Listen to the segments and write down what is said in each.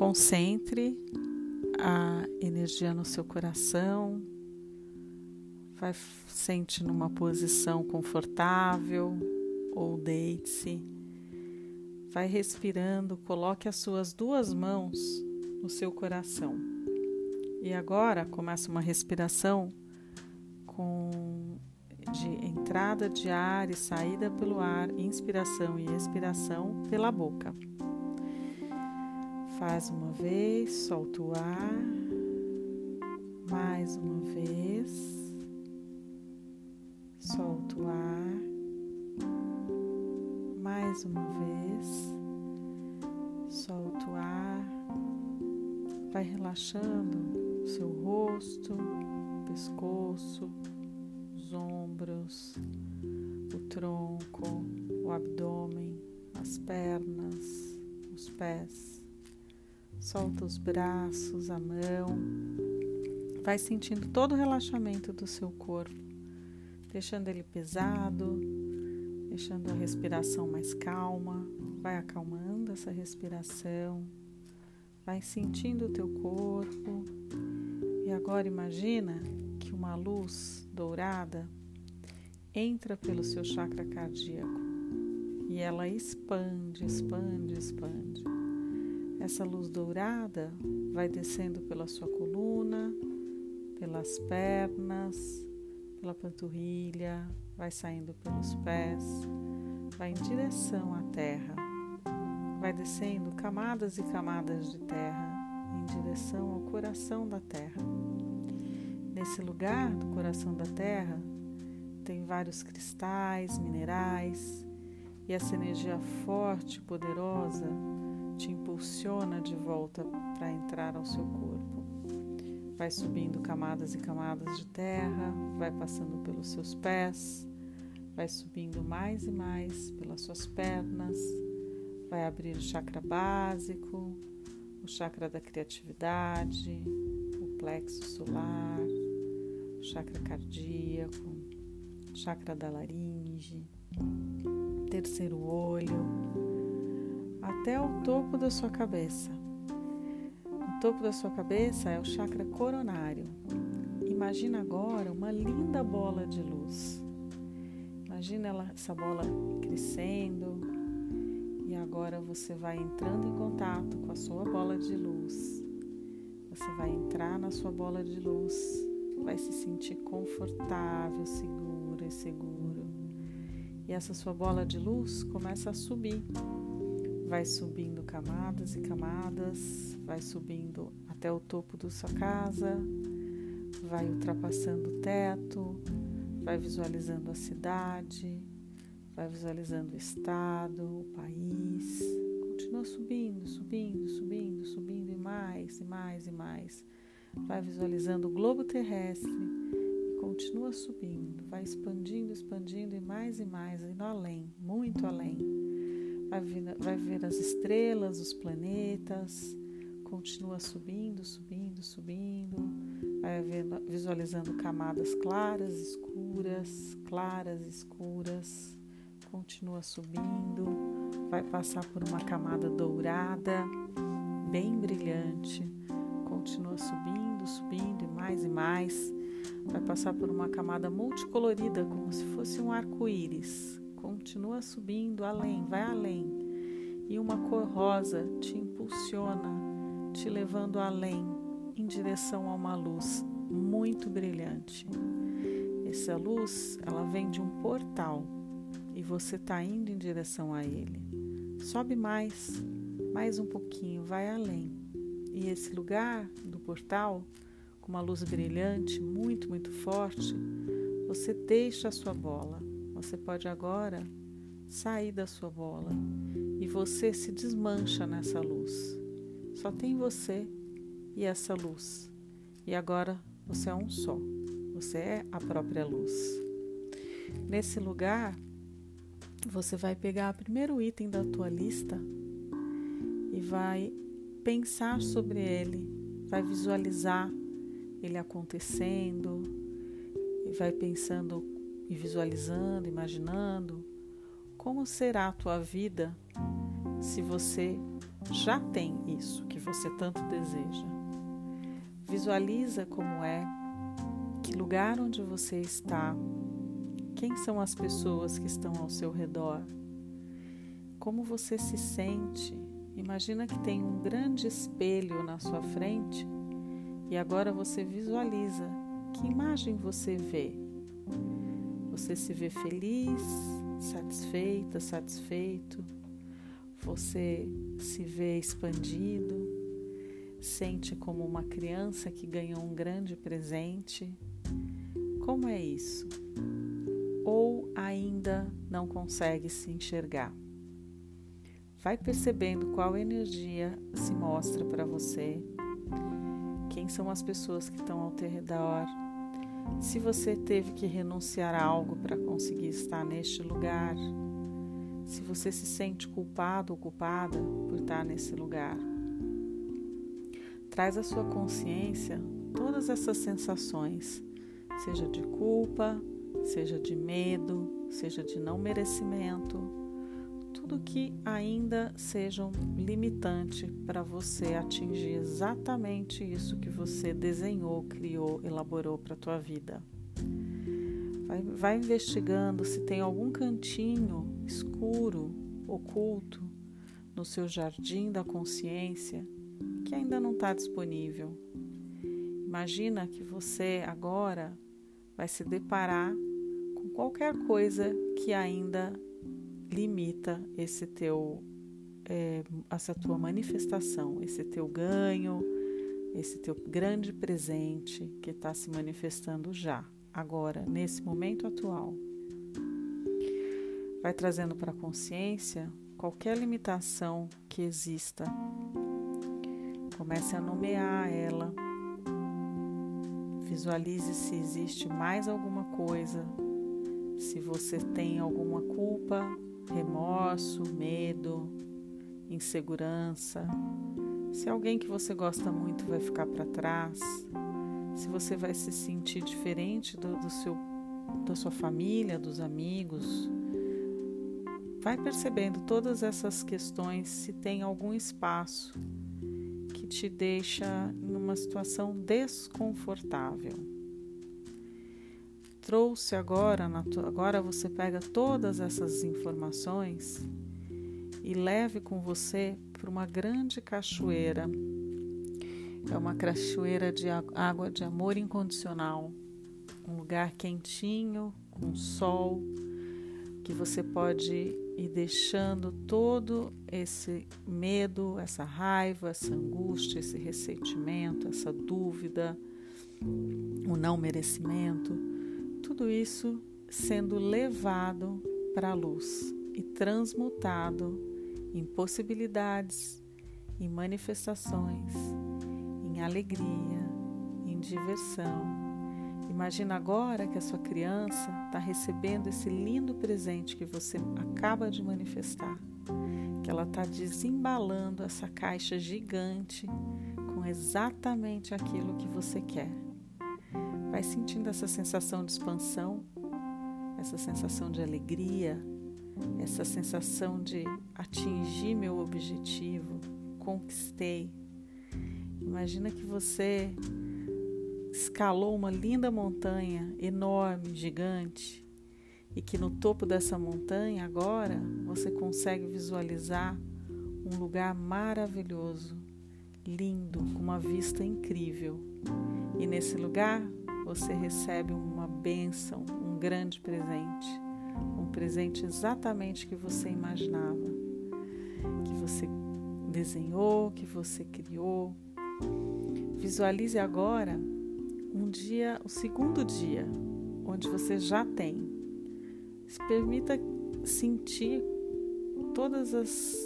Concentre a energia no seu coração. Vai sente numa posição confortável ou deite-se. Vai respirando, coloque as suas duas mãos no seu coração. E agora começa uma respiração com de entrada de ar e saída pelo ar, inspiração e expiração pela boca. Faz uma vez, solta o ar. Mais uma vez. Solta o ar. Mais uma vez. Solta o ar. Vai relaxando seu rosto, pescoço, os ombros, o tronco, o abdômen, as pernas, os pés. Solta os braços, a mão. Vai sentindo todo o relaxamento do seu corpo, deixando ele pesado, deixando a respiração mais calma. Vai acalmando essa respiração. Vai sentindo o teu corpo. E agora imagina que uma luz dourada entra pelo seu chakra cardíaco e ela expande, expande, expande. Essa luz dourada vai descendo pela sua coluna, pelas pernas, pela panturrilha, vai saindo pelos pés, vai em direção à terra, vai descendo camadas e camadas de terra em direção ao coração da terra. Nesse lugar do coração da terra tem vários cristais, minerais e essa energia forte e poderosa te impulsiona de volta para entrar ao seu corpo. Vai subindo camadas e camadas de terra, vai passando pelos seus pés, vai subindo mais e mais pelas suas pernas, vai abrir o chakra básico, o chakra da criatividade, o plexo solar, o chakra cardíaco, o chakra da laringe, terceiro olho até o topo da sua cabeça. O topo da sua cabeça é o chakra coronário. Imagina agora uma linda bola de luz. Imagina ela, essa bola crescendo e agora você vai entrando em contato com a sua bola de luz. Você vai entrar na sua bola de luz, vai se sentir confortável, segura e seguro. E essa sua bola de luz começa a subir vai subindo camadas e camadas, vai subindo até o topo da sua casa, vai ultrapassando o teto, vai visualizando a cidade, vai visualizando o estado, o país. Continua subindo, subindo, subindo, subindo e mais e mais e mais. Vai visualizando o globo terrestre e continua subindo, vai expandindo, expandindo e mais e mais, indo além, muito além vai ver, vai ver as estrelas, os planetas, continua subindo, subindo, subindo, vai ver, visualizando camadas claras, escuras, claras, escuras, continua subindo, vai passar por uma camada dourada, bem brilhante, continua subindo, subindo e mais e mais, vai passar por uma camada multicolorida, como se fosse um arco-íris, continua subindo além, vai além. E uma cor rosa te impulsiona, te levando além, em direção a uma luz muito brilhante. Essa luz, ela vem de um portal e você está indo em direção a ele. Sobe mais, mais um pouquinho, vai além. E esse lugar do portal, com uma luz brilhante, muito, muito forte, você deixa a sua bola você pode agora sair da sua bola e você se desmancha nessa luz. Só tem você e essa luz. E agora você é um só. Você é a própria luz. Nesse lugar, você vai pegar o primeiro item da tua lista e vai pensar sobre ele, vai visualizar ele acontecendo e vai pensando e visualizando, imaginando como será a tua vida se você já tem isso que você tanto deseja. Visualiza como é, que lugar onde você está, quem são as pessoas que estão ao seu redor, como você se sente. Imagina que tem um grande espelho na sua frente e agora você visualiza que imagem você vê. Você se vê feliz, satisfeita, satisfeito. Você se vê expandido, sente como uma criança que ganhou um grande presente. Como é isso? Ou ainda não consegue se enxergar? Vai percebendo qual energia se mostra para você, quem são as pessoas que estão ao teu redor, se você teve que renunciar a algo para conseguir estar neste lugar, se você se sente culpado ou culpada por estar nesse lugar. Traz à sua consciência todas essas sensações, seja de culpa, seja de medo, seja de não merecimento, tudo que ainda sejam limitante para você atingir exatamente isso que você desenhou, criou, elaborou para a tua vida. Vai, vai investigando se tem algum cantinho escuro, oculto, no seu jardim da consciência que ainda não está disponível. Imagina que você agora vai se deparar com qualquer coisa que ainda limita esse teu é, essa tua manifestação, esse teu ganho, esse teu grande presente que está se manifestando já, agora, nesse momento atual. Vai trazendo para a consciência qualquer limitação que exista. Comece a nomear ela. Visualize se existe mais alguma coisa, se você tem alguma culpa, remorso, medo, insegurança, se alguém que você gosta muito vai ficar para trás, se você vai se sentir diferente do, do seu, da sua família, dos amigos. Vai percebendo todas essas questões se tem algum espaço que te deixa em uma situação desconfortável trouxe agora, agora você pega todas essas informações e leve com você para uma grande cachoeira. É uma cachoeira de água de amor incondicional, um lugar quentinho, com sol, que você pode ir deixando todo esse medo, essa raiva, essa angústia, esse ressentimento, essa dúvida, o não merecimento tudo isso sendo levado para a luz e transmutado em possibilidades, em manifestações, em alegria, em diversão. Imagina agora que a sua criança está recebendo esse lindo presente que você acaba de manifestar, que ela está desembalando essa caixa gigante com exatamente aquilo que você quer. Vai sentindo essa sensação de expansão, essa sensação de alegria, essa sensação de atingir meu objetivo, conquistei. Imagina que você escalou uma linda montanha, enorme, gigante, e que no topo dessa montanha agora você consegue visualizar um lugar maravilhoso, lindo, com uma vista incrível. E nesse lugar você recebe uma bênção, um grande presente, um presente exatamente que você imaginava, que você desenhou, que você criou. Visualize agora um dia, o segundo dia, onde você já tem. Se permita sentir todas as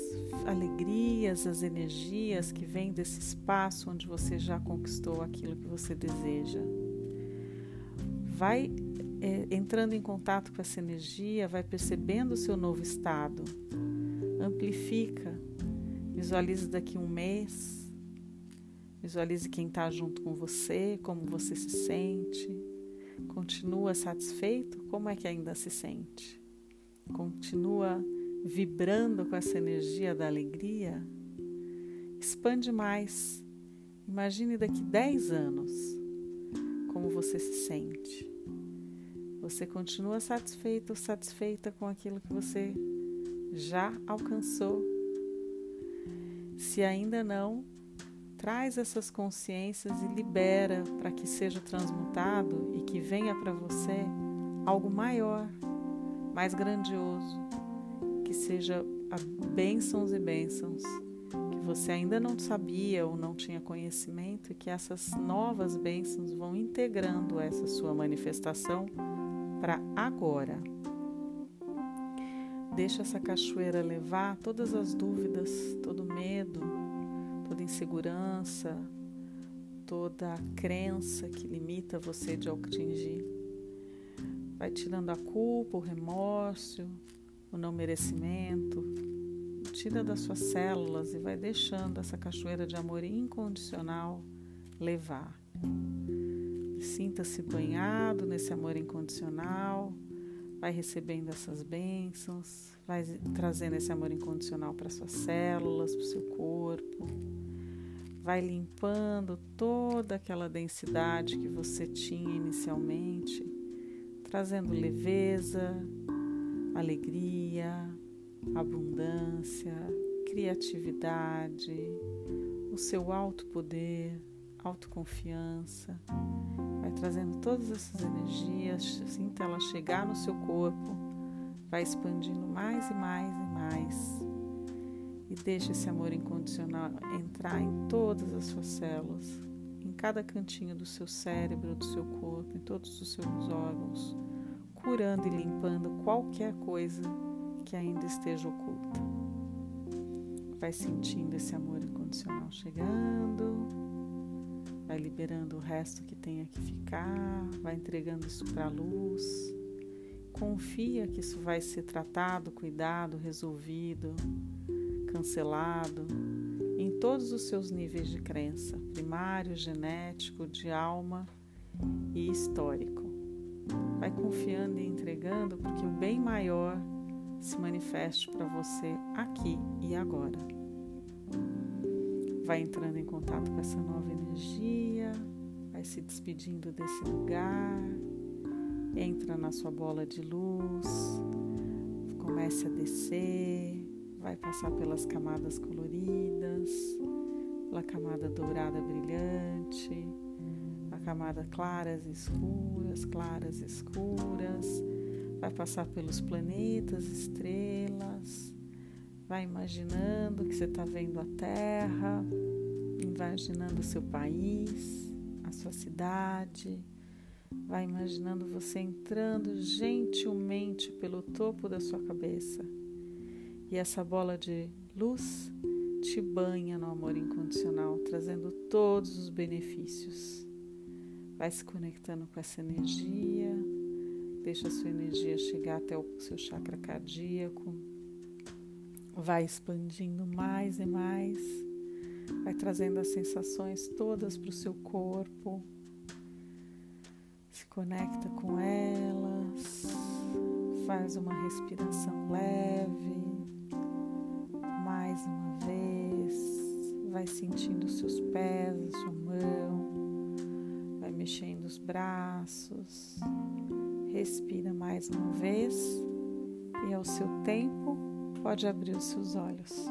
alegrias, as energias que vêm desse espaço onde você já conquistou aquilo que você deseja vai é, entrando em contato com essa energia, vai percebendo o seu novo estado, amplifica, visualize daqui um mês, visualize quem está junto com você, como você se sente, continua satisfeito, como é que ainda se sente, continua vibrando com essa energia da alegria, expande mais. Imagine daqui 10 anos você se sente. Você continua satisfeito ou satisfeita com aquilo que você já alcançou? Se ainda não, traz essas consciências e libera para que seja transmutado e que venha para você algo maior, mais grandioso, que seja a bênçãos e bênçãos você ainda não sabia ou não tinha conhecimento que essas novas bênçãos vão integrando essa sua manifestação para agora. Deixa essa cachoeira levar todas as dúvidas, todo medo, toda insegurança, toda crença que limita você de atingir. Vai tirando a culpa, o remorso, o não merecimento. Tira das suas células e vai deixando essa cachoeira de amor incondicional levar. Sinta-se banhado nesse amor incondicional vai recebendo essas bênçãos, vai trazendo esse amor incondicional para suas células, para o seu corpo, vai limpando toda aquela densidade que você tinha inicialmente, trazendo leveza, alegria, abundância, criatividade, o seu alto poder, autoconfiança Vai trazendo todas essas energias, sinta ela chegar no seu corpo, vai expandindo mais e mais e mais. E deixa esse amor incondicional entrar em todas as suas células, em cada cantinho do seu cérebro, do seu corpo, em todos os seus órgãos, curando e limpando qualquer coisa que ainda esteja oculta. Vai sentindo esse amor incondicional chegando vai liberando o resto que tenha que ficar, vai entregando isso para a luz. Confia que isso vai ser tratado, cuidado, resolvido, cancelado em todos os seus níveis de crença, primário, genético, de alma e histórico. Vai confiando e entregando porque o bem maior se manifeste para você aqui e agora. Vai entrando em contato com essa nova energia, vai se despedindo desse lugar, entra na sua bola de luz, comece a descer, vai passar pelas camadas coloridas, pela camada dourada brilhante, a camada claras e escuras, claras e escuras, vai passar pelos planetas, estrelas Vai imaginando que você está vendo a terra, imaginando o seu país, a sua cidade. Vai imaginando você entrando gentilmente pelo topo da sua cabeça. E essa bola de luz te banha no amor incondicional, trazendo todos os benefícios. Vai se conectando com essa energia, deixa a sua energia chegar até o seu chakra cardíaco. Vai expandindo mais e mais, vai trazendo as sensações todas para o seu corpo, se conecta com elas, faz uma respiração leve, mais uma vez, vai sentindo os seus pés, a sua mão, vai mexendo os braços, respira mais uma vez e ao seu tempo pode abrir os seus olhos.